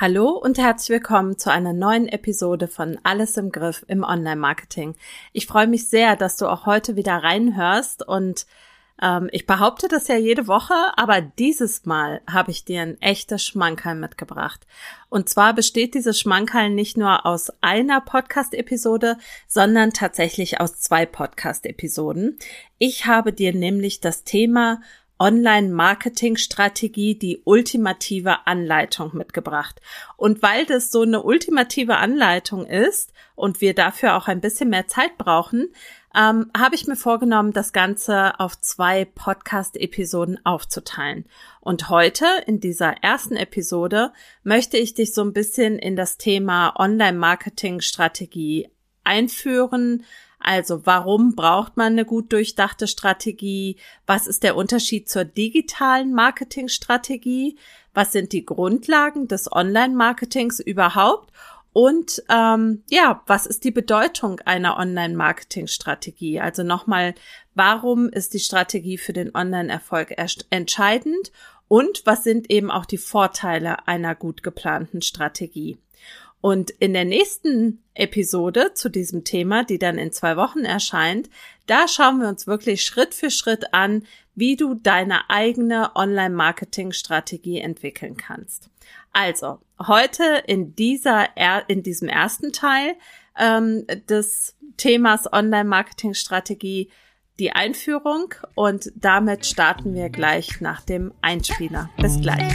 Hallo und herzlich willkommen zu einer neuen Episode von Alles im Griff im Online-Marketing. Ich freue mich sehr, dass du auch heute wieder reinhörst und ähm, ich behaupte das ja jede Woche, aber dieses Mal habe ich dir ein echtes Schmankerl mitgebracht. Und zwar besteht dieses Schmankerl nicht nur aus einer Podcast-Episode, sondern tatsächlich aus zwei Podcast-Episoden. Ich habe dir nämlich das Thema Online-Marketing-Strategie die ultimative Anleitung mitgebracht. Und weil das so eine ultimative Anleitung ist und wir dafür auch ein bisschen mehr Zeit brauchen, ähm, habe ich mir vorgenommen, das Ganze auf zwei Podcast-Episoden aufzuteilen. Und heute, in dieser ersten Episode, möchte ich dich so ein bisschen in das Thema Online-Marketing-Strategie einführen, also warum braucht man eine gut durchdachte Strategie? Was ist der Unterschied zur digitalen Marketingstrategie? Was sind die Grundlagen des Online-Marketings überhaupt? Und ähm, ja, was ist die Bedeutung einer Online-Marketing-Strategie? Also nochmal, warum ist die Strategie für den Online-Erfolg entscheidend? Und was sind eben auch die Vorteile einer gut geplanten Strategie? Und in der nächsten Episode zu diesem Thema, die dann in zwei Wochen erscheint, da schauen wir uns wirklich Schritt für Schritt an, wie du deine eigene Online-Marketing-Strategie entwickeln kannst. Also, heute in dieser, in diesem ersten Teil ähm, des Themas Online-Marketing-Strategie die Einführung und damit starten wir gleich nach dem Einspieler. Bis gleich.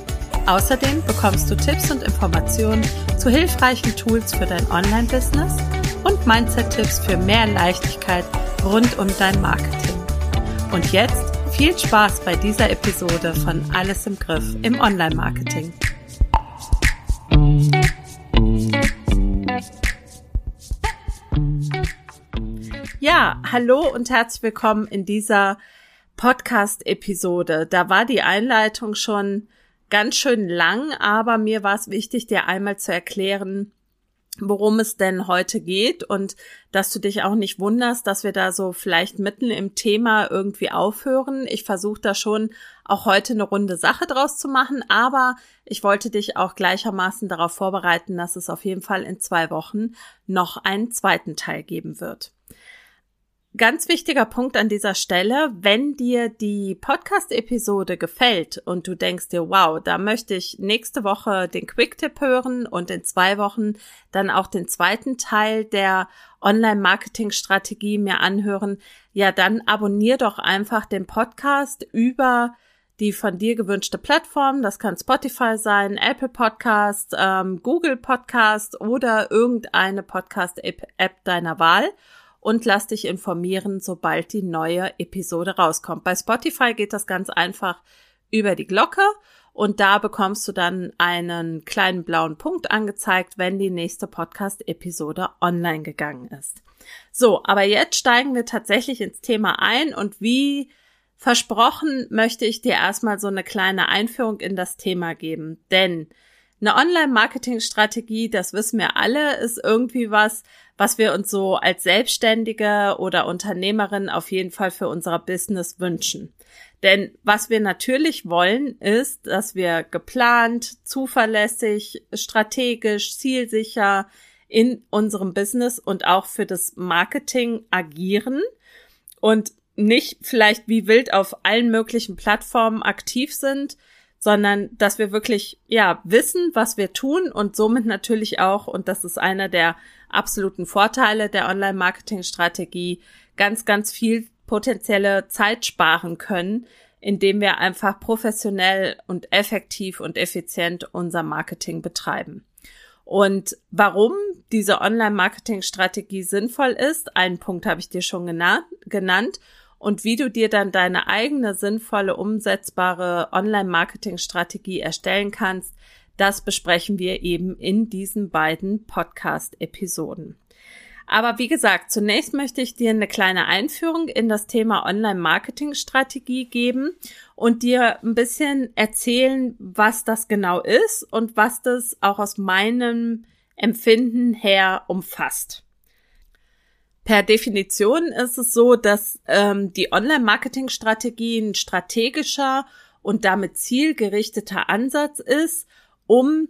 Außerdem bekommst du Tipps und Informationen zu hilfreichen Tools für dein Online-Business und Mindset-Tipps für mehr Leichtigkeit rund um dein Marketing. Und jetzt viel Spaß bei dieser Episode von Alles im Griff im Online-Marketing. Ja, hallo und herzlich willkommen in dieser Podcast-Episode. Da war die Einleitung schon ganz schön lang, aber mir war es wichtig, dir einmal zu erklären, worum es denn heute geht und dass du dich auch nicht wunderst, dass wir da so vielleicht mitten im Thema irgendwie aufhören. Ich versuche da schon auch heute eine runde Sache draus zu machen, aber ich wollte dich auch gleichermaßen darauf vorbereiten, dass es auf jeden Fall in zwei Wochen noch einen zweiten Teil geben wird. Ganz wichtiger Punkt an dieser Stelle, wenn dir die Podcast-Episode gefällt und du denkst dir, wow, da möchte ich nächste Woche den Quick-Tipp hören und in zwei Wochen dann auch den zweiten Teil der Online-Marketing-Strategie mir anhören, ja, dann abonnier doch einfach den Podcast über die von dir gewünschte Plattform. Das kann Spotify sein, Apple Podcast, ähm, Google Podcast oder irgendeine Podcast-App deiner Wahl und lass dich informieren, sobald die neue Episode rauskommt. Bei Spotify geht das ganz einfach über die Glocke und da bekommst du dann einen kleinen blauen Punkt angezeigt, wenn die nächste Podcast-Episode online gegangen ist. So, aber jetzt steigen wir tatsächlich ins Thema ein und wie versprochen möchte ich dir erstmal so eine kleine Einführung in das Thema geben, denn eine Online-Marketing-Strategie, das wissen wir alle, ist irgendwie was, was wir uns so als Selbstständige oder Unternehmerin auf jeden Fall für unser Business wünschen. Denn was wir natürlich wollen, ist, dass wir geplant, zuverlässig, strategisch, zielsicher in unserem Business und auch für das Marketing agieren und nicht vielleicht wie wild auf allen möglichen Plattformen aktiv sind, sondern dass wir wirklich, ja, wissen, was wir tun und somit natürlich auch, und das ist einer der absoluten Vorteile der Online-Marketing-Strategie, ganz, ganz viel potenzielle Zeit sparen können, indem wir einfach professionell und effektiv und effizient unser Marketing betreiben. Und warum diese Online-Marketing-Strategie sinnvoll ist, einen Punkt habe ich dir schon genannt und wie du dir dann deine eigene sinnvolle, umsetzbare Online-Marketing-Strategie erstellen kannst, Das besprechen wir eben in diesen beiden Podcast-Episoden. Aber wie gesagt, zunächst möchte ich dir eine kleine Einführung in das Thema Online-Marketing-Strategie geben und dir ein bisschen erzählen, was das genau ist und was das auch aus meinem Empfinden her umfasst. Per Definition ist es so, dass ähm, die Online-Marketing-Strategie ein strategischer und damit zielgerichteter Ansatz ist, um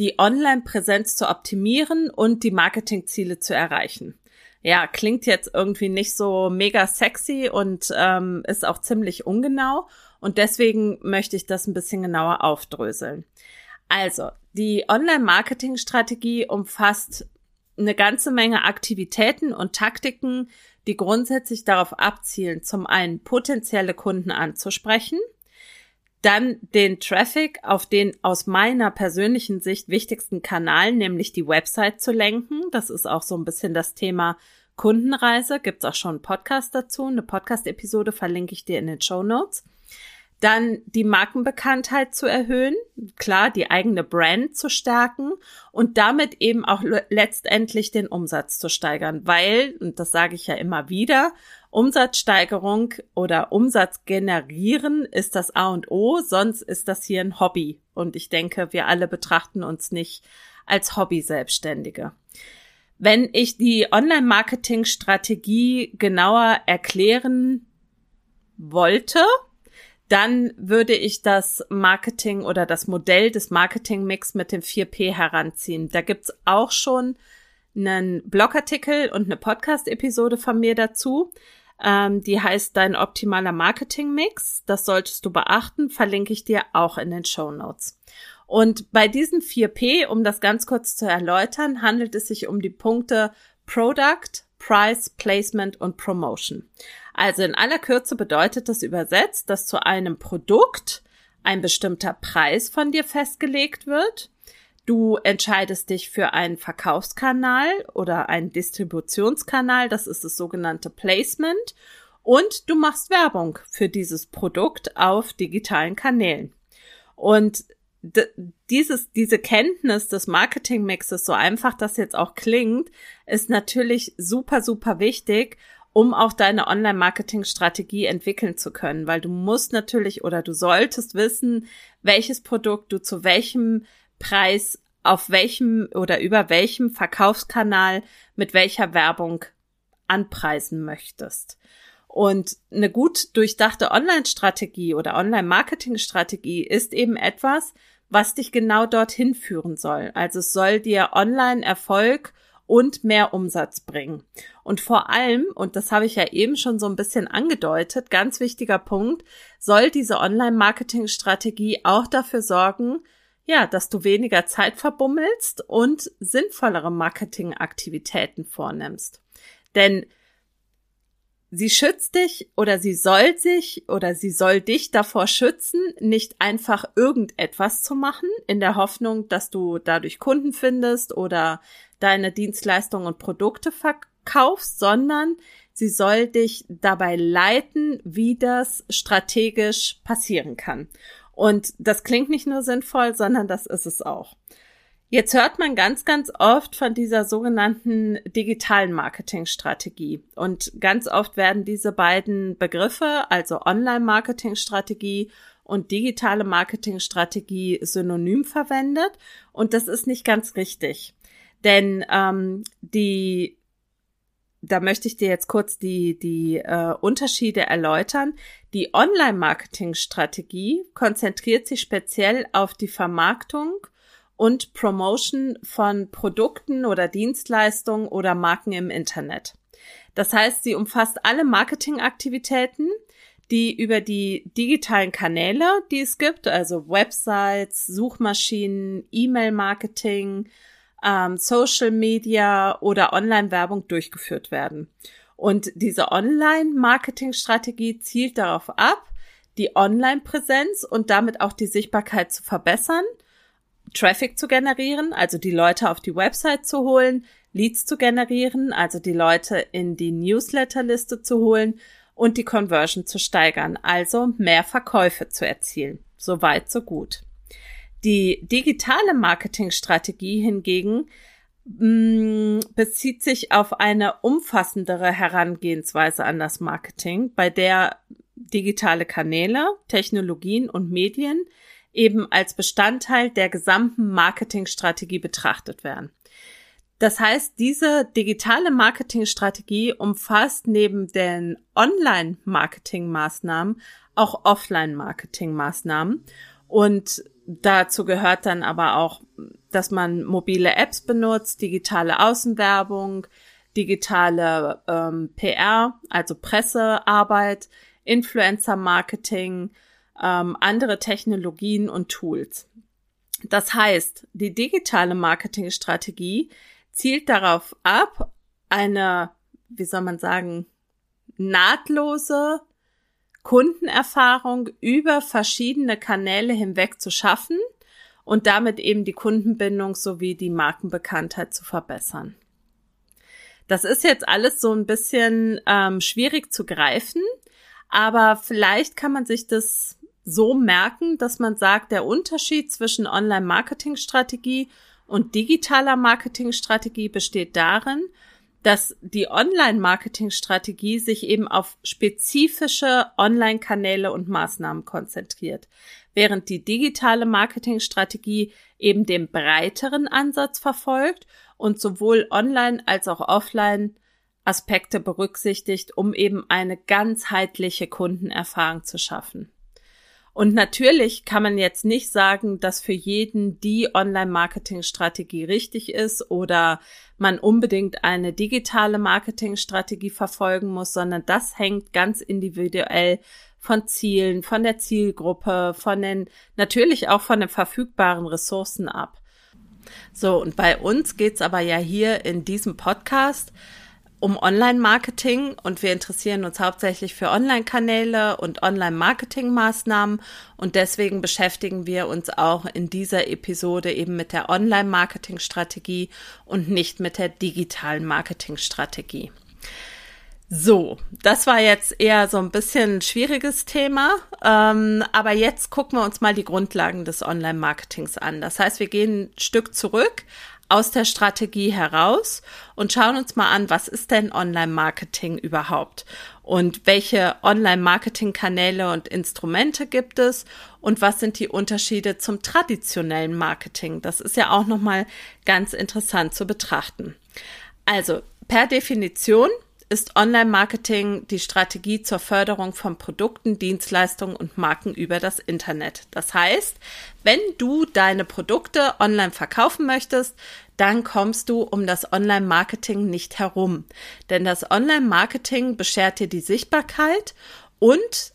die Online-Präsenz zu optimieren und die Marketingziele zu erreichen. Ja, klingt jetzt irgendwie nicht so mega sexy und ähm, ist auch ziemlich ungenau. Und deswegen möchte ich das ein bisschen genauer aufdröseln. Also, die Online-Marketing-Strategie umfasst eine ganze Menge Aktivitäten und Taktiken, die grundsätzlich darauf abzielen, zum einen potenzielle Kunden anzusprechen – dann den Traffic auf den aus meiner persönlichen Sicht wichtigsten Kanal, nämlich die Website zu lenken. Das ist auch so ein bisschen das Thema Kundenreise. Gibt's auch schon einen Podcast dazu. Eine Podcast-Episode verlinke ich dir in den Show Notes. Dann die Markenbekanntheit zu erhöhen, klar, die eigene Brand zu stärken und damit eben auch letztendlich den Umsatz zu steigern, weil, und das sage ich ja immer wieder, Umsatzsteigerung oder Umsatz generieren ist das A und O, sonst ist das hier ein Hobby. Und ich denke, wir alle betrachten uns nicht als Hobby-Selbstständige. Wenn ich die Online-Marketing-Strategie genauer erklären wollte, dann würde ich das Marketing oder das Modell des Marketing-Mix mit dem 4P heranziehen. Da gibt's auch schon einen Blogartikel und eine Podcast-Episode von mir dazu. Ähm, die heißt Dein optimaler Marketing-Mix. Das solltest du beachten, verlinke ich dir auch in den Show Notes. Und bei diesen 4P, um das ganz kurz zu erläutern, handelt es sich um die Punkte Product, Price, Placement und Promotion. Also in aller Kürze bedeutet das übersetzt, dass zu einem Produkt ein bestimmter Preis von dir festgelegt wird. Du entscheidest dich für einen Verkaufskanal oder einen Distributionskanal, das ist das sogenannte Placement, und du machst Werbung für dieses Produkt auf digitalen Kanälen. Und dieses, diese Kenntnis des Marketingmixes, so einfach das jetzt auch klingt, ist natürlich super, super wichtig, um auch deine Online-Marketing-Strategie entwickeln zu können, weil du musst natürlich oder du solltest wissen, welches Produkt du zu welchem Preis auf welchem oder über welchem Verkaufskanal mit welcher Werbung anpreisen möchtest. Und eine gut durchdachte Online-Strategie oder Online-Marketing-Strategie ist eben etwas, was dich genau dorthin führen soll. Also es soll dir Online-Erfolg und mehr Umsatz bringen. Und vor allem, und das habe ich ja eben schon so ein bisschen angedeutet, ganz wichtiger Punkt, soll diese Online-Marketing-Strategie auch dafür sorgen, ja, dass du weniger Zeit verbummelst und sinnvollere Marketingaktivitäten vornimmst. Denn sie schützt dich oder sie soll sich oder sie soll dich davor schützen, nicht einfach irgendetwas zu machen, in der Hoffnung, dass du dadurch Kunden findest oder deine Dienstleistungen und Produkte verkaufst, sondern sie soll dich dabei leiten, wie das strategisch passieren kann. Und das klingt nicht nur sinnvoll, sondern das ist es auch. Jetzt hört man ganz, ganz oft von dieser sogenannten digitalen Marketingstrategie. Und ganz oft werden diese beiden Begriffe, also Online-Marketingstrategie und digitale Marketingstrategie, synonym verwendet. Und das ist nicht ganz richtig. Denn ähm, die, da möchte ich dir jetzt kurz die, die äh, Unterschiede erläutern. Die Online-Marketing-Strategie konzentriert sich speziell auf die Vermarktung und Promotion von Produkten oder Dienstleistungen oder Marken im Internet. Das heißt, sie umfasst alle Marketingaktivitäten, die über die digitalen Kanäle, die es gibt, also Websites, Suchmaschinen, E-Mail-Marketing, ähm, Social Media oder Online-Werbung durchgeführt werden. Und diese Online-Marketing-Strategie zielt darauf ab, die Online-Präsenz und damit auch die Sichtbarkeit zu verbessern, Traffic zu generieren, also die Leute auf die Website zu holen, Leads zu generieren, also die Leute in die Newsletterliste zu holen und die Conversion zu steigern, also mehr Verkäufe zu erzielen. So weit, so gut. Die digitale Marketingstrategie hingegen mm, bezieht sich auf eine umfassendere Herangehensweise an das Marketing, bei der digitale Kanäle, Technologien und Medien eben als Bestandteil der gesamten Marketingstrategie betrachtet werden. Das heißt, diese digitale Marketingstrategie umfasst neben den Online-Marketing-Maßnahmen auch Offline-Marketing-Maßnahmen. Und dazu gehört dann aber auch, dass man mobile Apps benutzt, digitale Außenwerbung, digitale ähm, PR, also Pressearbeit, Influencer-Marketing, ähm, andere Technologien und Tools. Das heißt, die digitale Marketingstrategie zielt darauf ab, eine, wie soll man sagen, nahtlose Kundenerfahrung über verschiedene Kanäle hinweg zu schaffen und damit eben die Kundenbindung sowie die Markenbekanntheit zu verbessern. Das ist jetzt alles so ein bisschen ähm, schwierig zu greifen, aber vielleicht kann man sich das so merken, dass man sagt, der Unterschied zwischen Online-Marketing-Strategie und digitaler Marketingstrategie besteht darin, dass die Online-Marketing-Strategie sich eben auf spezifische Online-Kanäle und Maßnahmen konzentriert, während die digitale Marketing-Strategie eben den breiteren Ansatz verfolgt und sowohl online als auch offline Aspekte berücksichtigt, um eben eine ganzheitliche Kundenerfahrung zu schaffen. Und natürlich kann man jetzt nicht sagen, dass für jeden die Online-Marketing-Strategie richtig ist oder man unbedingt eine digitale Marketing-Strategie verfolgen muss, sondern das hängt ganz individuell von Zielen, von der Zielgruppe, von den, natürlich auch von den verfügbaren Ressourcen ab. So, und bei uns geht's aber ja hier in diesem Podcast um Online-Marketing und wir interessieren uns hauptsächlich für Online-Kanäle und Online-Marketing-Maßnahmen und deswegen beschäftigen wir uns auch in dieser Episode eben mit der Online-Marketing-Strategie und nicht mit der digitalen Marketing-Strategie. So, das war jetzt eher so ein bisschen ein schwieriges Thema, ähm, aber jetzt gucken wir uns mal die Grundlagen des Online-Marketings an. Das heißt, wir gehen ein Stück zurück aus der Strategie heraus und schauen uns mal an, was ist denn Online-Marketing überhaupt und welche Online-Marketing-Kanäle und Instrumente gibt es und was sind die Unterschiede zum traditionellen Marketing. Das ist ja auch nochmal ganz interessant zu betrachten. Also, per Definition ist Online-Marketing die Strategie zur Förderung von Produkten, Dienstleistungen und Marken über das Internet. Das heißt, wenn du deine Produkte online verkaufen möchtest, dann kommst du um das Online-Marketing nicht herum. Denn das Online-Marketing beschert dir die Sichtbarkeit und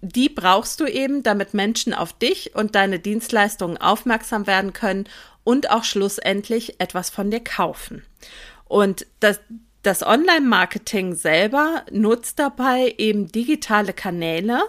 die brauchst du eben, damit Menschen auf dich und deine Dienstleistungen aufmerksam werden können und auch schlussendlich etwas von dir kaufen. Und das, das Online-Marketing selber nutzt dabei eben digitale Kanäle,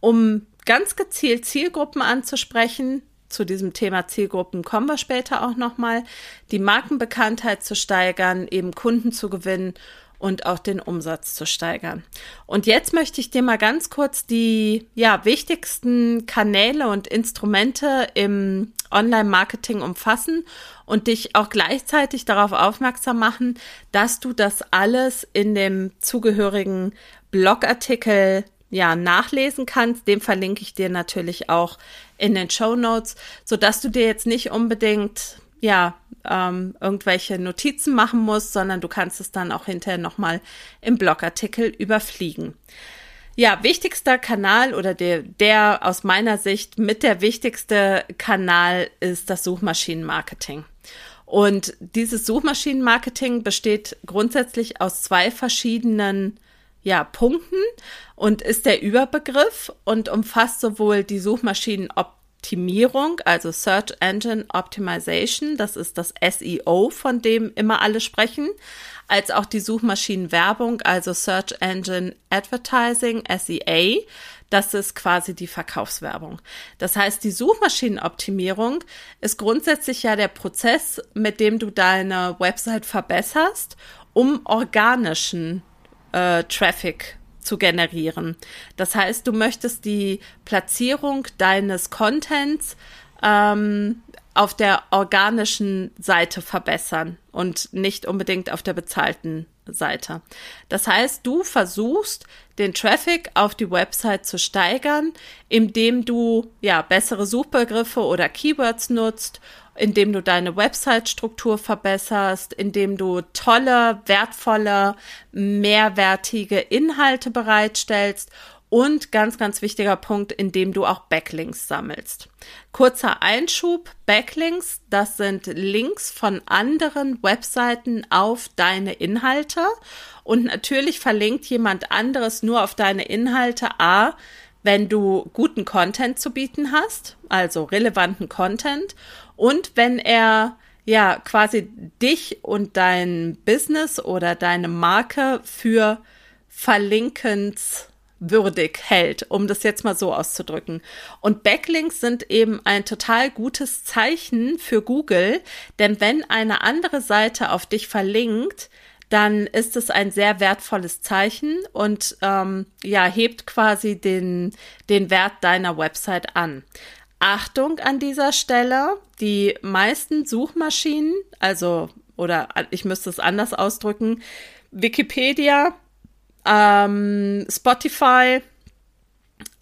um ganz gezielt Zielgruppen anzusprechen. Zu diesem Thema Zielgruppen kommen wir später auch nochmal. Die Markenbekanntheit zu steigern, eben Kunden zu gewinnen und auch den Umsatz zu steigern. Und jetzt möchte ich dir mal ganz kurz die ja, wichtigsten Kanäle und Instrumente im Online-Marketing umfassen und dich auch gleichzeitig darauf aufmerksam machen, dass du das alles in dem zugehörigen Blogartikel ja nachlesen kannst. Den verlinke ich dir natürlich auch in den Show Notes, so dass du dir jetzt nicht unbedingt ja ähm, irgendwelche Notizen machen musst, sondern du kannst es dann auch hinterher nochmal im Blogartikel überfliegen. Ja, wichtigster Kanal oder der, der aus meiner Sicht mit der wichtigste Kanal ist das Suchmaschinenmarketing. Und dieses Suchmaschinenmarketing besteht grundsätzlich aus zwei verschiedenen ja, Punkten und ist der Überbegriff und umfasst sowohl die Suchmaschinenoptimierung, also Search Engine Optimization, das ist das SEO, von dem immer alle sprechen, als auch die Suchmaschinenwerbung, also Search Engine Advertising, SEA. Das ist quasi die Verkaufswerbung. Das heißt, die Suchmaschinenoptimierung ist grundsätzlich ja der Prozess, mit dem du deine Website verbesserst, um organischen äh, Traffic zu generieren. Das heißt, du möchtest die Platzierung deines Contents ähm, auf der organischen Seite verbessern und nicht unbedingt auf der bezahlten Seite. Das heißt, du versuchst, den Traffic auf die Website zu steigern, indem du ja bessere Suchbegriffe oder Keywords nutzt, indem du deine Website-Struktur verbesserst, indem du tolle, wertvolle, mehrwertige Inhalte bereitstellst und ganz, ganz wichtiger Punkt, indem du auch Backlinks sammelst. Kurzer Einschub, Backlinks, das sind Links von anderen Webseiten auf deine Inhalte. Und natürlich verlinkt jemand anderes nur auf deine Inhalte A, wenn du guten Content zu bieten hast, also relevanten Content. Und wenn er ja quasi dich und dein Business oder deine Marke für verlinkens würdig hält, um das jetzt mal so auszudrücken. Und Backlinks sind eben ein total gutes Zeichen für Google, denn wenn eine andere Seite auf dich verlinkt, dann ist es ein sehr wertvolles Zeichen und ähm, ja, hebt quasi den, den Wert deiner Website an. Achtung an dieser Stelle, die meisten Suchmaschinen, also, oder ich müsste es anders ausdrücken, Wikipedia, ähm, Spotify,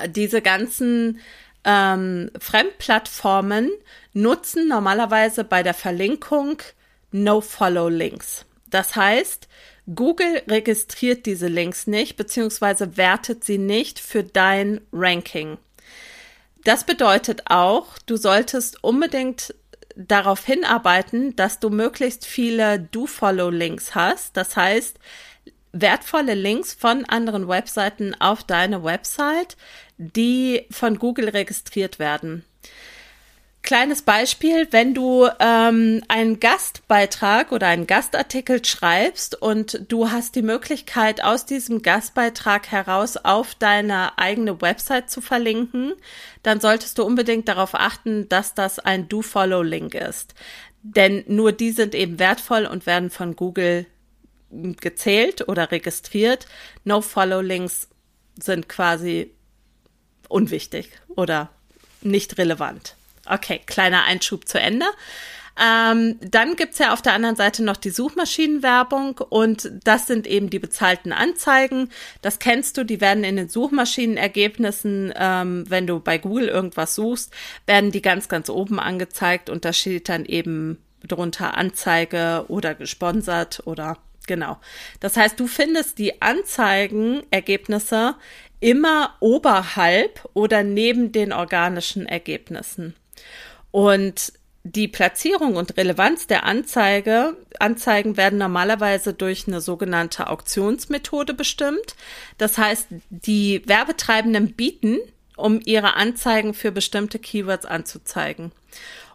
diese ganzen ähm, Fremdplattformen nutzen normalerweise bei der Verlinkung No-Follow-Links. Das heißt, Google registriert diese Links nicht, beziehungsweise wertet sie nicht für dein Ranking. Das bedeutet auch, du solltest unbedingt darauf hinarbeiten, dass du möglichst viele Do-Follow-Links hast. Das heißt, wertvolle Links von anderen Webseiten auf deine Website, die von Google registriert werden. Kleines Beispiel, wenn du ähm, einen Gastbeitrag oder einen Gastartikel schreibst und du hast die Möglichkeit, aus diesem Gastbeitrag heraus auf deine eigene Website zu verlinken, dann solltest du unbedingt darauf achten, dass das ein Do-Follow-Link ist. Denn nur die sind eben wertvoll und werden von Google gezählt oder registriert. No-Follow-Links sind quasi unwichtig oder nicht relevant. Okay, kleiner Einschub zu Ende. Ähm, dann gibt's ja auf der anderen Seite noch die Suchmaschinenwerbung und das sind eben die bezahlten Anzeigen. Das kennst du, die werden in den Suchmaschinenergebnissen, ähm, wenn du bei Google irgendwas suchst, werden die ganz, ganz oben angezeigt und da steht dann eben drunter Anzeige oder gesponsert oder Genau. Das heißt, du findest die Anzeigenergebnisse immer oberhalb oder neben den organischen Ergebnissen. Und die Platzierung und Relevanz der Anzeige, Anzeigen werden normalerweise durch eine sogenannte Auktionsmethode bestimmt. Das heißt, die Werbetreibenden bieten, um ihre Anzeigen für bestimmte Keywords anzuzeigen.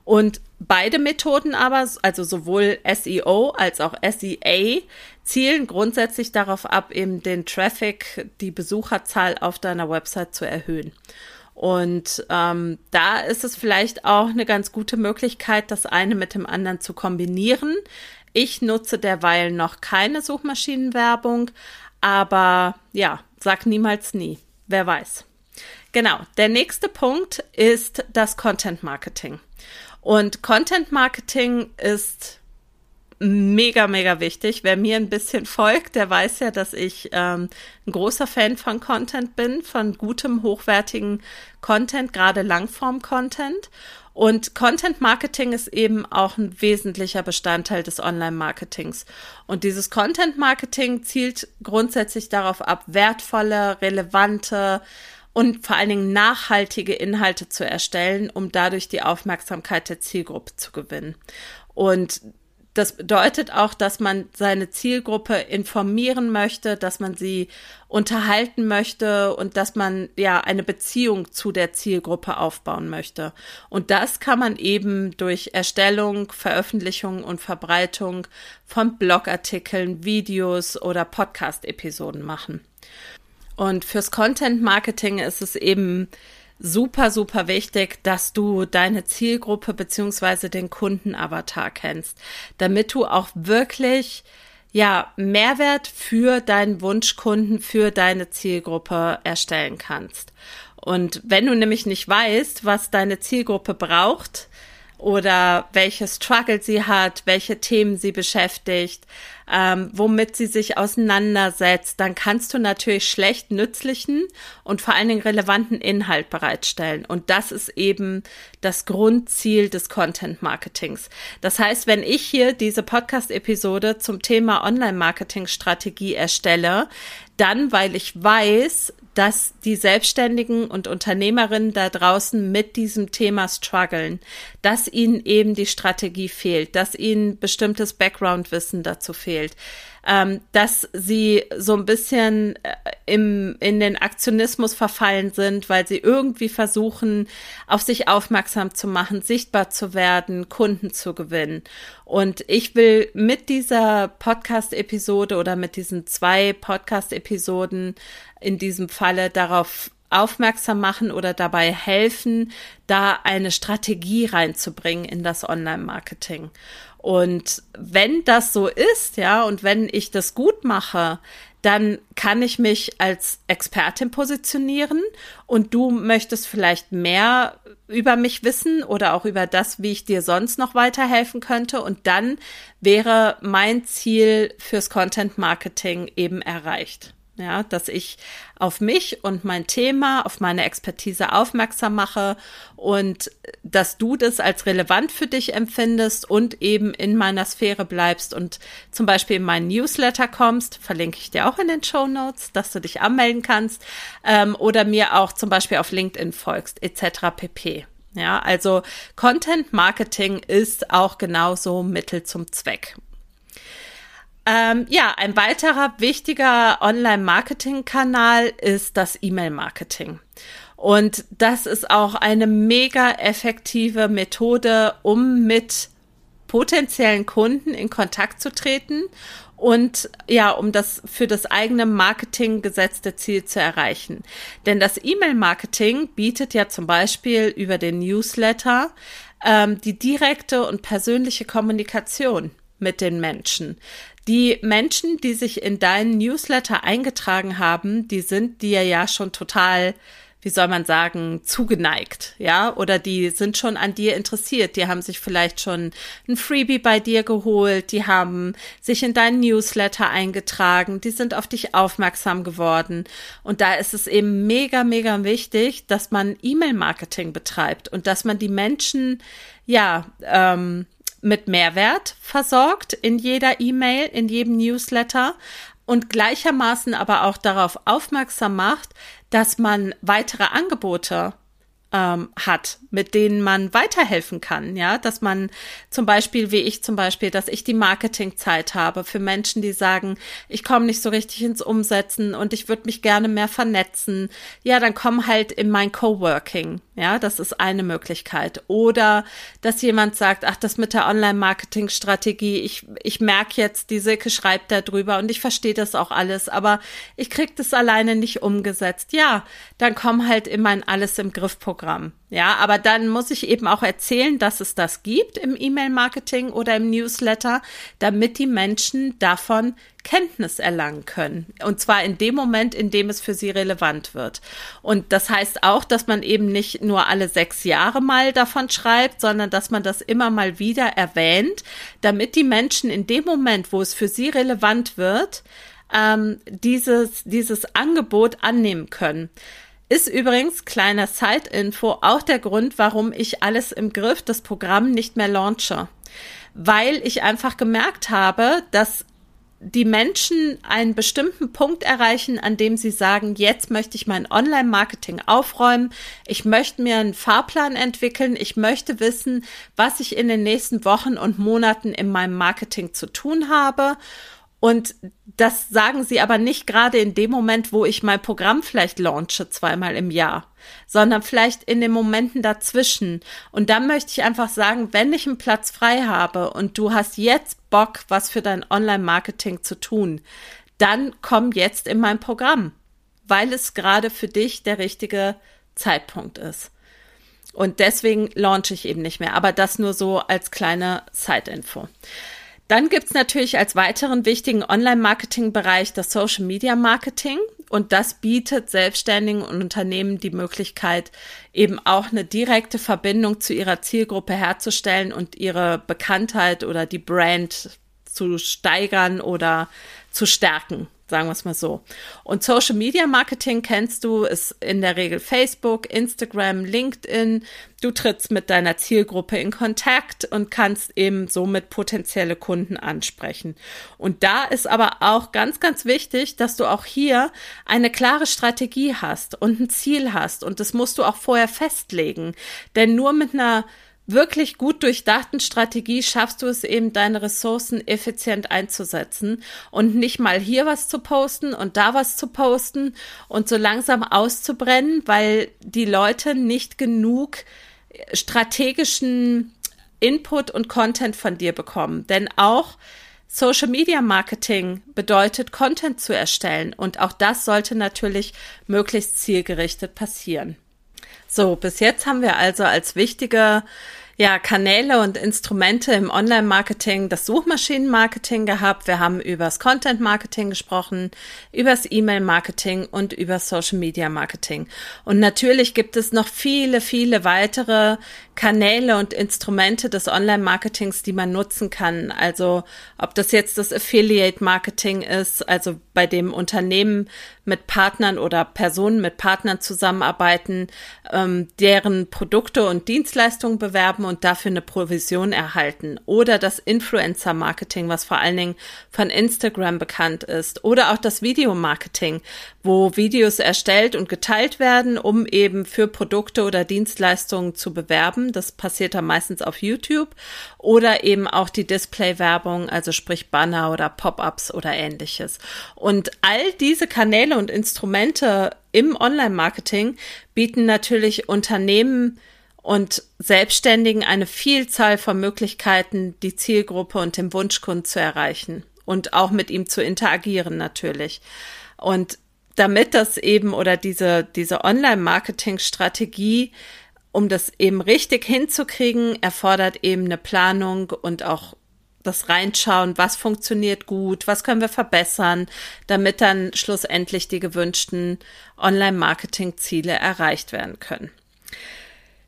Und beide Methoden aber, also sowohl SEO als auch SEA, zielen grundsätzlich darauf ab, eben den Traffic, die Besucherzahl auf deiner Website zu erhöhen. Und ähm, da ist es vielleicht auch eine ganz gute Möglichkeit, das eine mit dem anderen zu kombinieren. Ich nutze derweil noch keine Suchmaschinenwerbung, aber ja, sag niemals nie. Wer weiß. Genau, der nächste Punkt ist das Content Marketing. Und Content Marketing ist mega, mega wichtig. Wer mir ein bisschen folgt, der weiß ja, dass ich ähm, ein großer Fan von Content bin, von gutem, hochwertigen Content, gerade Langform-Content. Und Content Marketing ist eben auch ein wesentlicher Bestandteil des Online-Marketings. Und dieses Content Marketing zielt grundsätzlich darauf ab, wertvolle, relevante, und vor allen Dingen nachhaltige Inhalte zu erstellen, um dadurch die Aufmerksamkeit der Zielgruppe zu gewinnen. Und das bedeutet auch, dass man seine Zielgruppe informieren möchte, dass man sie unterhalten möchte und dass man ja eine Beziehung zu der Zielgruppe aufbauen möchte. Und das kann man eben durch Erstellung, Veröffentlichung und Verbreitung von Blogartikeln, Videos oder Podcast-Episoden machen. Und fürs Content Marketing ist es eben super, super wichtig, dass du deine Zielgruppe beziehungsweise den Kundenavatar kennst, damit du auch wirklich ja, Mehrwert für deinen Wunschkunden, für deine Zielgruppe erstellen kannst. Und wenn du nämlich nicht weißt, was deine Zielgruppe braucht, oder welche Struggle sie hat, welche Themen sie beschäftigt, ähm, womit sie sich auseinandersetzt, dann kannst du natürlich schlecht nützlichen und vor allen Dingen relevanten Inhalt bereitstellen. Und das ist eben das Grundziel des Content Marketings. Das heißt, wenn ich hier diese Podcast-Episode zum Thema Online-Marketing-Strategie erstelle, dann, weil ich weiß, dass die Selbstständigen und Unternehmerinnen da draußen mit diesem Thema strugglen, dass ihnen eben die Strategie fehlt, dass ihnen bestimmtes Background-Wissen dazu fehlt, ähm, dass sie so ein bisschen äh, im, in den Aktionismus verfallen sind, weil sie irgendwie versuchen, auf sich aufmerksam zu machen, sichtbar zu werden, Kunden zu gewinnen. Und ich will mit dieser Podcast-Episode oder mit diesen zwei Podcast-Episoden in diesem Falle darauf aufmerksam machen oder dabei helfen, da eine Strategie reinzubringen in das Online-Marketing. Und wenn das so ist, ja, und wenn ich das gut mache, dann kann ich mich als Expertin positionieren und du möchtest vielleicht mehr über mich wissen oder auch über das, wie ich dir sonst noch weiterhelfen könnte. Und dann wäre mein Ziel fürs Content Marketing eben erreicht ja, dass ich auf mich und mein Thema, auf meine Expertise aufmerksam mache und dass du das als relevant für dich empfindest und eben in meiner Sphäre bleibst und zum Beispiel in meinen Newsletter kommst, verlinke ich dir auch in den Show Notes, dass du dich anmelden kannst ähm, oder mir auch zum Beispiel auf LinkedIn folgst, etc. pp. Ja, also Content Marketing ist auch genauso Mittel zum Zweck. Ähm, ja, ein weiterer wichtiger Online-Marketing-Kanal ist das E-Mail-Marketing. Und das ist auch eine mega effektive Methode, um mit potenziellen Kunden in Kontakt zu treten und ja, um das für das eigene Marketing gesetzte Ziel zu erreichen. Denn das E-Mail-Marketing bietet ja zum Beispiel über den Newsletter ähm, die direkte und persönliche Kommunikation mit den Menschen. Die Menschen, die sich in deinen Newsletter eingetragen haben, die sind dir ja schon total, wie soll man sagen, zugeneigt, ja, oder die sind schon an dir interessiert. Die haben sich vielleicht schon ein Freebie bei dir geholt, die haben sich in deinen Newsletter eingetragen, die sind auf dich aufmerksam geworden. Und da ist es eben mega, mega wichtig, dass man E-Mail-Marketing betreibt und dass man die Menschen, ja, ähm, mit Mehrwert versorgt in jeder E-Mail, in jedem Newsletter und gleichermaßen aber auch darauf aufmerksam macht, dass man weitere Angebote ähm, hat, mit denen man weiterhelfen kann, ja, dass man zum Beispiel, wie ich zum Beispiel, dass ich die Marketingzeit habe für Menschen, die sagen, ich komme nicht so richtig ins Umsetzen und ich würde mich gerne mehr vernetzen, ja, dann komm halt in mein Coworking, ja, das ist eine Möglichkeit. Oder dass jemand sagt, ach, das mit der Online-Marketing-Strategie, ich, ich merke jetzt, die Silke schreibt da drüber und ich verstehe das auch alles, aber ich krieg das alleine nicht umgesetzt. Ja, dann komm halt in mein Alles im Griff-Programm. Ja, aber dann muss ich eben auch erzählen, dass es das gibt im E-Mail-Marketing oder im Newsletter, damit die Menschen davon Kenntnis erlangen können. Und zwar in dem Moment, in dem es für sie relevant wird. Und das heißt auch, dass man eben nicht nur alle sechs Jahre mal davon schreibt, sondern dass man das immer mal wieder erwähnt, damit die Menschen in dem Moment, wo es für sie relevant wird, ähm, dieses, dieses Angebot annehmen können. Ist übrigens, kleiner Side-Info, auch der Grund, warum ich alles im Griff, das Programm nicht mehr launche. Weil ich einfach gemerkt habe, dass die Menschen einen bestimmten Punkt erreichen, an dem sie sagen, jetzt möchte ich mein Online-Marketing aufräumen, ich möchte mir einen Fahrplan entwickeln, ich möchte wissen, was ich in den nächsten Wochen und Monaten in meinem Marketing zu tun habe. Und das sagen sie aber nicht gerade in dem Moment, wo ich mein Programm vielleicht launche, zweimal im Jahr, sondern vielleicht in den Momenten dazwischen. Und dann möchte ich einfach sagen, wenn ich einen Platz frei habe und du hast jetzt Bock, was für dein Online-Marketing zu tun, dann komm jetzt in mein Programm, weil es gerade für dich der richtige Zeitpunkt ist. Und deswegen launche ich eben nicht mehr. Aber das nur so als kleine Side-Info. Dann gibt's natürlich als weiteren wichtigen Online-Marketing-Bereich das Social-Media-Marketing. Und das bietet Selbstständigen und Unternehmen die Möglichkeit, eben auch eine direkte Verbindung zu ihrer Zielgruppe herzustellen und ihre Bekanntheit oder die Brand zu steigern oder zu stärken sagen wir es mal so. Und Social Media Marketing kennst du, ist in der Regel Facebook, Instagram, LinkedIn. Du trittst mit deiner Zielgruppe in Kontakt und kannst eben somit potenzielle Kunden ansprechen. Und da ist aber auch ganz, ganz wichtig, dass du auch hier eine klare Strategie hast und ein Ziel hast. Und das musst du auch vorher festlegen. Denn nur mit einer wirklich gut durchdachten Strategie schaffst du es eben, deine Ressourcen effizient einzusetzen und nicht mal hier was zu posten und da was zu posten und so langsam auszubrennen, weil die Leute nicht genug strategischen Input und Content von dir bekommen. Denn auch Social Media Marketing bedeutet, Content zu erstellen und auch das sollte natürlich möglichst zielgerichtet passieren. So, bis jetzt haben wir also als wichtige ja, Kanäle und Instrumente im Online-Marketing, das Suchmaschinen-Marketing gehabt. Wir haben übers Content-Marketing gesprochen, übers E-Mail-Marketing und über Social-Media-Marketing. Und natürlich gibt es noch viele, viele weitere Kanäle und Instrumente des Online-Marketings, die man nutzen kann. Also ob das jetzt das Affiliate-Marketing ist, also bei dem Unternehmen mit Partnern oder Personen mit Partnern zusammenarbeiten, ähm, deren Produkte und Dienstleistungen bewerben und dafür eine Provision erhalten. Oder das Influencer-Marketing, was vor allen Dingen von Instagram bekannt ist. Oder auch das Videomarketing, wo Videos erstellt und geteilt werden, um eben für Produkte oder Dienstleistungen zu bewerben. Das passiert dann meistens auf YouTube. Oder eben auch die Display-Werbung, also sprich Banner oder Pop-ups oder ähnliches. Und all diese Kanäle und Instrumente im Online-Marketing bieten natürlich Unternehmen und Selbstständigen eine Vielzahl von Möglichkeiten, die Zielgruppe und den Wunschkunden zu erreichen und auch mit ihm zu interagieren natürlich. Und damit das eben oder diese, diese Online-Marketing-Strategie, um das eben richtig hinzukriegen, erfordert eben eine Planung und auch das reinschauen, was funktioniert gut, was können wir verbessern, damit dann schlussendlich die gewünschten Online-Marketing-Ziele erreicht werden können.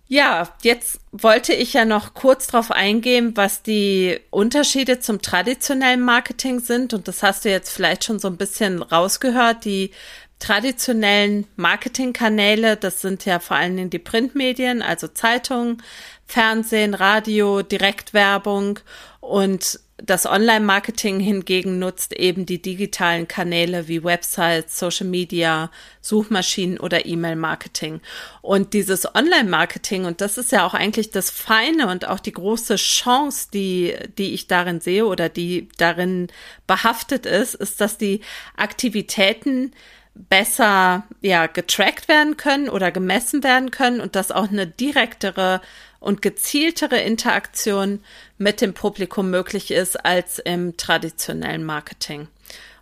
Ja, jetzt wollte ich ja noch kurz darauf eingehen, was die Unterschiede zum traditionellen Marketing sind. Und das hast du jetzt vielleicht schon so ein bisschen rausgehört. Die traditionellen Marketingkanäle, das sind ja vor allen Dingen die Printmedien, also Zeitungen, Fernsehen, Radio, Direktwerbung und das Online-Marketing hingegen nutzt eben die digitalen Kanäle wie Websites, Social Media, Suchmaschinen oder E-Mail-Marketing. Und dieses Online-Marketing, und das ist ja auch eigentlich das Feine und auch die große Chance, die, die ich darin sehe oder die darin behaftet ist, ist, dass die Aktivitäten besser ja getrackt werden können oder gemessen werden können und dass auch eine direktere und gezieltere Interaktion mit dem Publikum möglich ist als im traditionellen Marketing.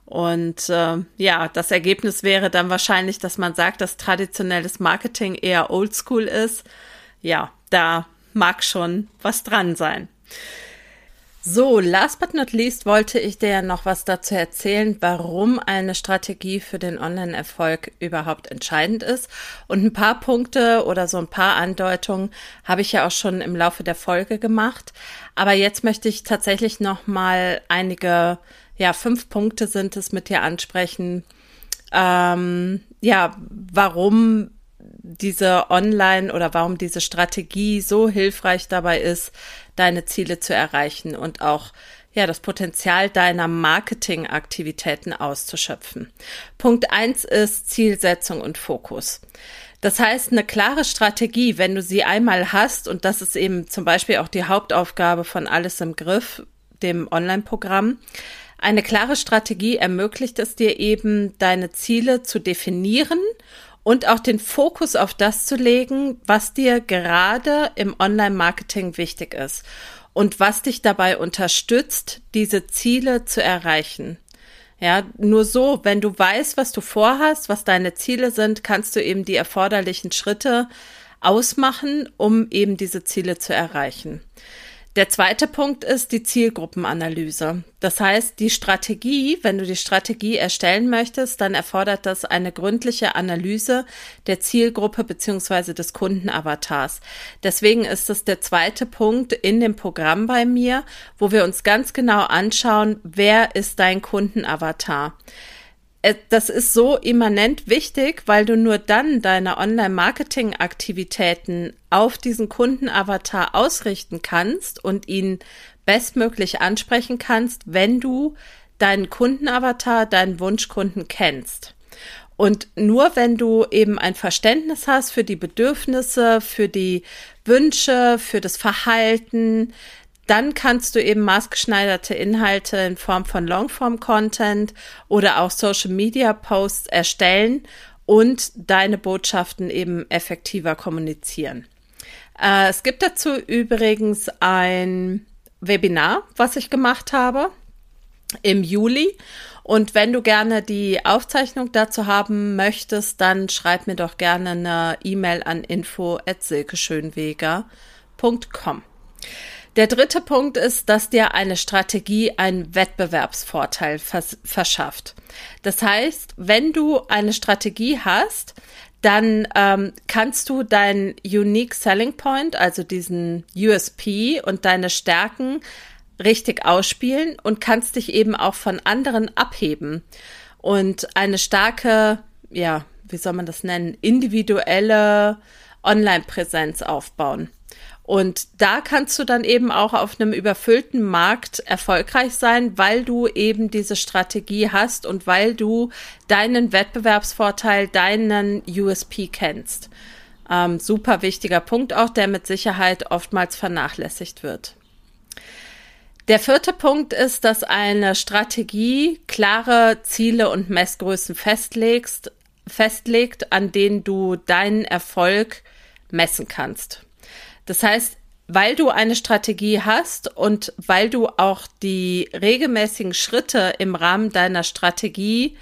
Und äh, ja, das Ergebnis wäre dann wahrscheinlich, dass man sagt, dass traditionelles Marketing eher oldschool ist. Ja, da mag schon was dran sein. So, last but not least wollte ich dir noch was dazu erzählen, warum eine Strategie für den Online-Erfolg überhaupt entscheidend ist. Und ein paar Punkte oder so ein paar Andeutungen habe ich ja auch schon im Laufe der Folge gemacht. Aber jetzt möchte ich tatsächlich noch mal einige, ja, fünf Punkte sind es mit dir ansprechen. Ähm, ja, warum diese Online oder warum diese Strategie so hilfreich dabei ist, deine Ziele zu erreichen und auch ja, das Potenzial deiner Marketingaktivitäten auszuschöpfen. Punkt eins ist Zielsetzung und Fokus. Das heißt, eine klare Strategie, wenn du sie einmal hast, und das ist eben zum Beispiel auch die Hauptaufgabe von Alles im Griff, dem Online-Programm, eine klare Strategie ermöglicht es dir eben, deine Ziele zu definieren und auch den Fokus auf das zu legen, was dir gerade im Online-Marketing wichtig ist und was dich dabei unterstützt, diese Ziele zu erreichen. Ja, nur so, wenn du weißt, was du vorhast, was deine Ziele sind, kannst du eben die erforderlichen Schritte ausmachen, um eben diese Ziele zu erreichen. Der zweite Punkt ist die Zielgruppenanalyse. Das heißt, die Strategie, wenn du die Strategie erstellen möchtest, dann erfordert das eine gründliche Analyse der Zielgruppe beziehungsweise des Kundenavatars. Deswegen ist es der zweite Punkt in dem Programm bei mir, wo wir uns ganz genau anschauen, wer ist dein Kundenavatar das ist so immanent wichtig, weil du nur dann deine Online-Marketing-Aktivitäten auf diesen Kundenavatar ausrichten kannst und ihn bestmöglich ansprechen kannst, wenn du deinen Kundenavatar, deinen Wunschkunden kennst. Und nur wenn du eben ein Verständnis hast für die Bedürfnisse, für die Wünsche, für das Verhalten, dann kannst du eben maßgeschneiderte Inhalte in Form von Longform-Content oder auch Social-Media-Posts erstellen und deine Botschaften eben effektiver kommunizieren. Äh, es gibt dazu übrigens ein Webinar, was ich gemacht habe im Juli. Und wenn du gerne die Aufzeichnung dazu haben möchtest, dann schreib mir doch gerne eine E-Mail an info@silkeschönweger.com. Der dritte Punkt ist, dass dir eine Strategie einen Wettbewerbsvorteil vers verschafft. Das heißt, wenn du eine Strategie hast, dann ähm, kannst du deinen Unique Selling Point, also diesen USP und deine Stärken richtig ausspielen und kannst dich eben auch von anderen abheben und eine starke, ja, wie soll man das nennen, individuelle Online-Präsenz aufbauen. Und da kannst du dann eben auch auf einem überfüllten Markt erfolgreich sein, weil du eben diese Strategie hast und weil du deinen Wettbewerbsvorteil, deinen USP kennst. Ähm, super wichtiger Punkt auch, der mit Sicherheit oftmals vernachlässigt wird. Der vierte Punkt ist, dass eine Strategie klare Ziele und Messgrößen festlegst, festlegt, an denen du deinen Erfolg messen kannst. Das heißt, weil du eine Strategie hast und weil du auch die regelmäßigen Schritte im Rahmen deiner Strategie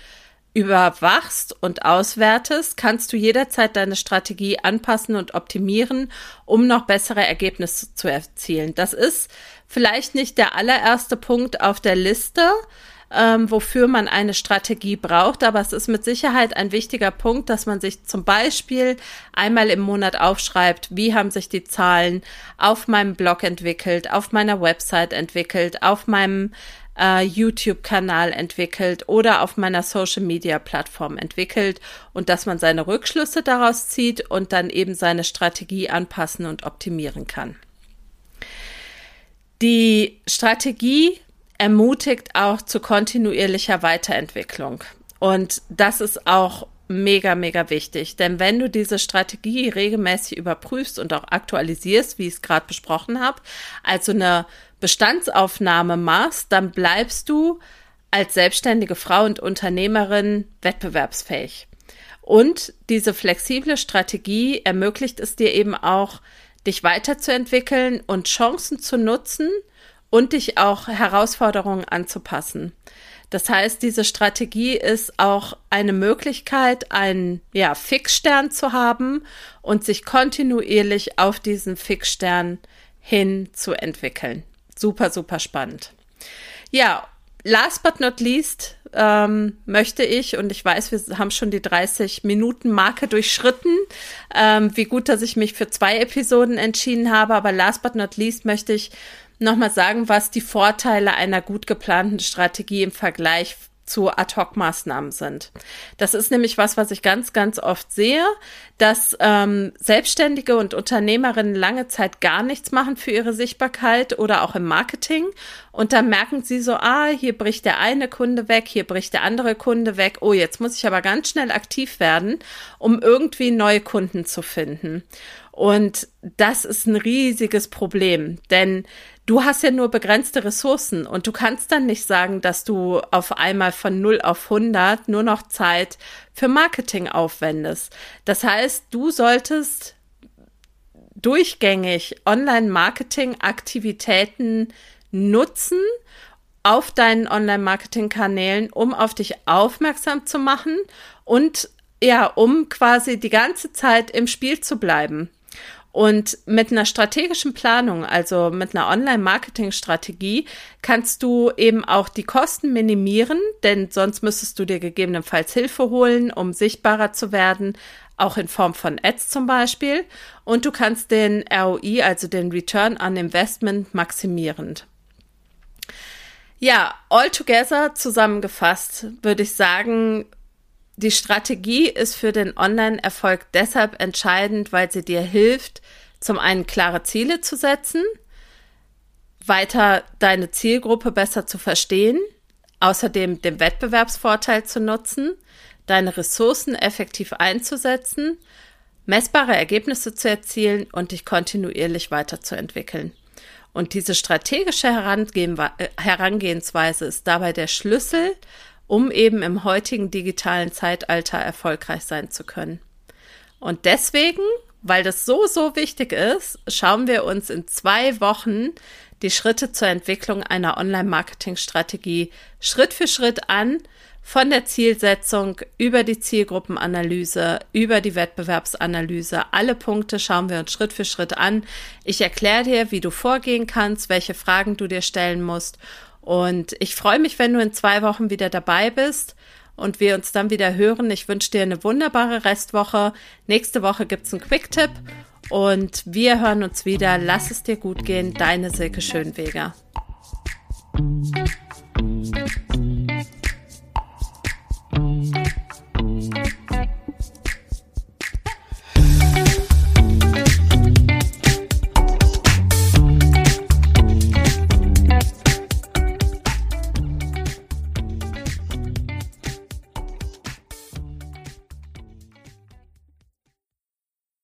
überwachst und auswertest, kannst du jederzeit deine Strategie anpassen und optimieren, um noch bessere Ergebnisse zu erzielen. Das ist vielleicht nicht der allererste Punkt auf der Liste, ähm, wofür man eine Strategie braucht. Aber es ist mit Sicherheit ein wichtiger Punkt, dass man sich zum Beispiel einmal im Monat aufschreibt, wie haben sich die Zahlen auf meinem Blog entwickelt, auf meiner Website entwickelt, auf meinem äh, YouTube-Kanal entwickelt oder auf meiner Social-Media-Plattform entwickelt und dass man seine Rückschlüsse daraus zieht und dann eben seine Strategie anpassen und optimieren kann. Die Strategie ermutigt auch zu kontinuierlicher Weiterentwicklung. Und das ist auch mega, mega wichtig. Denn wenn du diese Strategie regelmäßig überprüfst und auch aktualisierst, wie ich es gerade besprochen habe, also eine Bestandsaufnahme machst, dann bleibst du als selbstständige Frau und Unternehmerin wettbewerbsfähig. Und diese flexible Strategie ermöglicht es dir eben auch, dich weiterzuentwickeln und Chancen zu nutzen, und dich auch Herausforderungen anzupassen. Das heißt, diese Strategie ist auch eine Möglichkeit, einen ja, Fixstern zu haben und sich kontinuierlich auf diesen Fixstern hin zu entwickeln. Super, super spannend. Ja, last but not least ähm, möchte ich, und ich weiß, wir haben schon die 30 Minuten Marke durchschritten, ähm, wie gut, dass ich mich für zwei Episoden entschieden habe, aber last but not least möchte ich nochmal sagen, was die Vorteile einer gut geplanten Strategie im Vergleich zu Ad-Hoc-Maßnahmen sind. Das ist nämlich was, was ich ganz, ganz oft sehe, dass ähm, Selbstständige und Unternehmerinnen lange Zeit gar nichts machen für ihre Sichtbarkeit oder auch im Marketing. Und dann merken sie so, ah, hier bricht der eine Kunde weg, hier bricht der andere Kunde weg. Oh, jetzt muss ich aber ganz schnell aktiv werden, um irgendwie neue Kunden zu finden. Und das ist ein riesiges Problem, denn du hast ja nur begrenzte Ressourcen und du kannst dann nicht sagen, dass du auf einmal von 0 auf 100 nur noch Zeit für Marketing aufwendest. Das heißt, du solltest durchgängig Online-Marketing-Aktivitäten nutzen auf deinen Online-Marketing-Kanälen, um auf dich aufmerksam zu machen und ja, um quasi die ganze Zeit im Spiel zu bleiben. Und mit einer strategischen Planung, also mit einer Online-Marketing-Strategie, kannst du eben auch die Kosten minimieren, denn sonst müsstest du dir gegebenenfalls Hilfe holen, um sichtbarer zu werden, auch in Form von Ads zum Beispiel. Und du kannst den ROI, also den Return on Investment, maximieren. Ja, altogether zusammengefasst würde ich sagen, die Strategie ist für den Online-Erfolg deshalb entscheidend, weil sie dir hilft, zum einen klare Ziele zu setzen, weiter deine Zielgruppe besser zu verstehen, außerdem den Wettbewerbsvorteil zu nutzen, deine Ressourcen effektiv einzusetzen, messbare Ergebnisse zu erzielen und dich kontinuierlich weiterzuentwickeln. Und diese strategische Herangehensweise ist dabei der Schlüssel, um eben im heutigen digitalen Zeitalter erfolgreich sein zu können. Und deswegen, weil das so, so wichtig ist, schauen wir uns in zwei Wochen die Schritte zur Entwicklung einer Online-Marketing-Strategie Schritt für Schritt an, von der Zielsetzung über die Zielgruppenanalyse, über die Wettbewerbsanalyse. Alle Punkte schauen wir uns Schritt für Schritt an. Ich erkläre dir, wie du vorgehen kannst, welche Fragen du dir stellen musst und ich freue mich, wenn du in zwei Wochen wieder dabei bist und wir uns dann wieder hören. Ich wünsche dir eine wunderbare Restwoche. Nächste Woche gibt's einen Quick-Tipp und wir hören uns wieder. Lass es dir gut gehen. Deine Silke Schönweger.